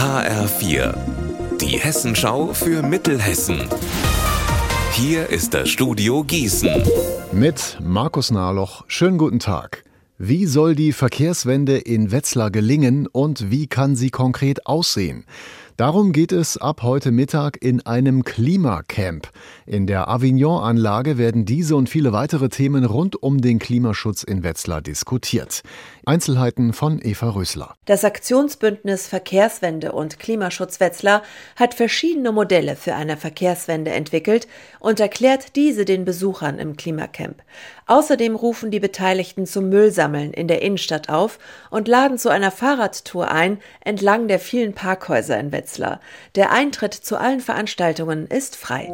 HR4, die Hessenschau für Mittelhessen. Hier ist das Studio Gießen. Mit Markus Nahloch. Schönen guten Tag. Wie soll die Verkehrswende in Wetzlar gelingen und wie kann sie konkret aussehen? Darum geht es ab heute Mittag in einem Klimacamp. In der Avignon-Anlage werden diese und viele weitere Themen rund um den Klimaschutz in Wetzlar diskutiert. Einzelheiten von Eva Rösler. Das Aktionsbündnis Verkehrswende und Klimaschutz Wetzlar hat verschiedene Modelle für eine Verkehrswende entwickelt und erklärt diese den Besuchern im Klimacamp. Außerdem rufen die Beteiligten zum Müllsammeln in der Innenstadt auf und laden zu einer Fahrradtour ein entlang der vielen Parkhäuser in Wetzlar. Der Eintritt zu allen Veranstaltungen ist frei.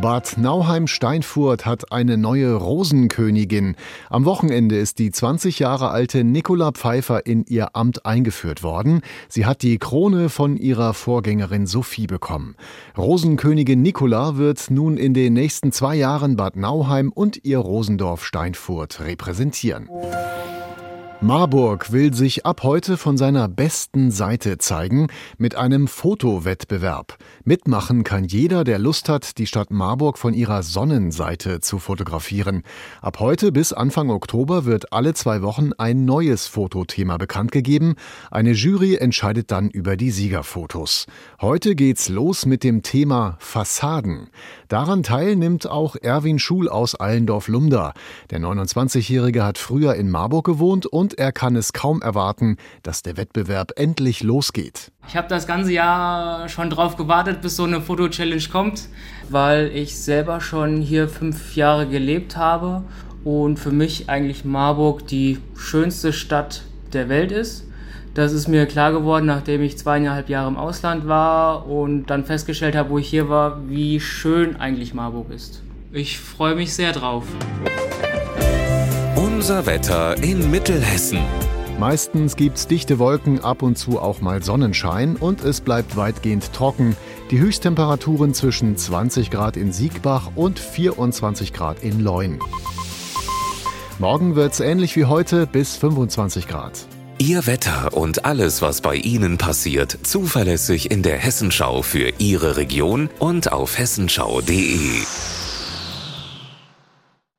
Bad Nauheim-Steinfurt hat eine neue Rosenkönigin. Am Wochenende ist die 20 Jahre alte Nicola Pfeiffer in ihr Amt eingeführt worden. Sie hat die Krone von ihrer Vorgängerin Sophie bekommen. Rosenkönigin Nicola wird nun in den nächsten zwei Jahren Bad Nauheim und ihr Rosendorf Steinfurt repräsentieren. Marburg will sich ab heute von seiner besten Seite zeigen mit einem Fotowettbewerb. Mitmachen kann jeder, der Lust hat, die Stadt Marburg von ihrer Sonnenseite zu fotografieren. Ab heute bis Anfang Oktober wird alle zwei Wochen ein neues Fotothema bekannt gegeben. Eine Jury entscheidet dann über die Siegerfotos. Heute geht's los mit dem Thema Fassaden. Daran teilnimmt auch Erwin Schul aus Allendorf-Lumda. Der 29-Jährige hat früher in Marburg gewohnt und und er kann es kaum erwarten, dass der Wettbewerb endlich losgeht. Ich habe das ganze Jahr schon drauf gewartet, bis so eine Foto-Challenge kommt, weil ich selber schon hier fünf Jahre gelebt habe und für mich eigentlich Marburg die schönste Stadt der Welt ist. Das ist mir klar geworden, nachdem ich zweieinhalb Jahre im Ausland war und dann festgestellt habe, wo ich hier war, wie schön eigentlich Marburg ist. Ich freue mich sehr drauf. Unser Wetter in Mittelhessen. Meistens gibt's dichte Wolken, ab und zu auch mal Sonnenschein und es bleibt weitgehend trocken. Die Höchsttemperaturen zwischen 20 Grad in Siegbach und 24 Grad in Leun. Morgen wird's ähnlich wie heute bis 25 Grad. Ihr Wetter und alles, was bei Ihnen passiert, zuverlässig in der Hessenschau für Ihre Region und auf hessenschau.de.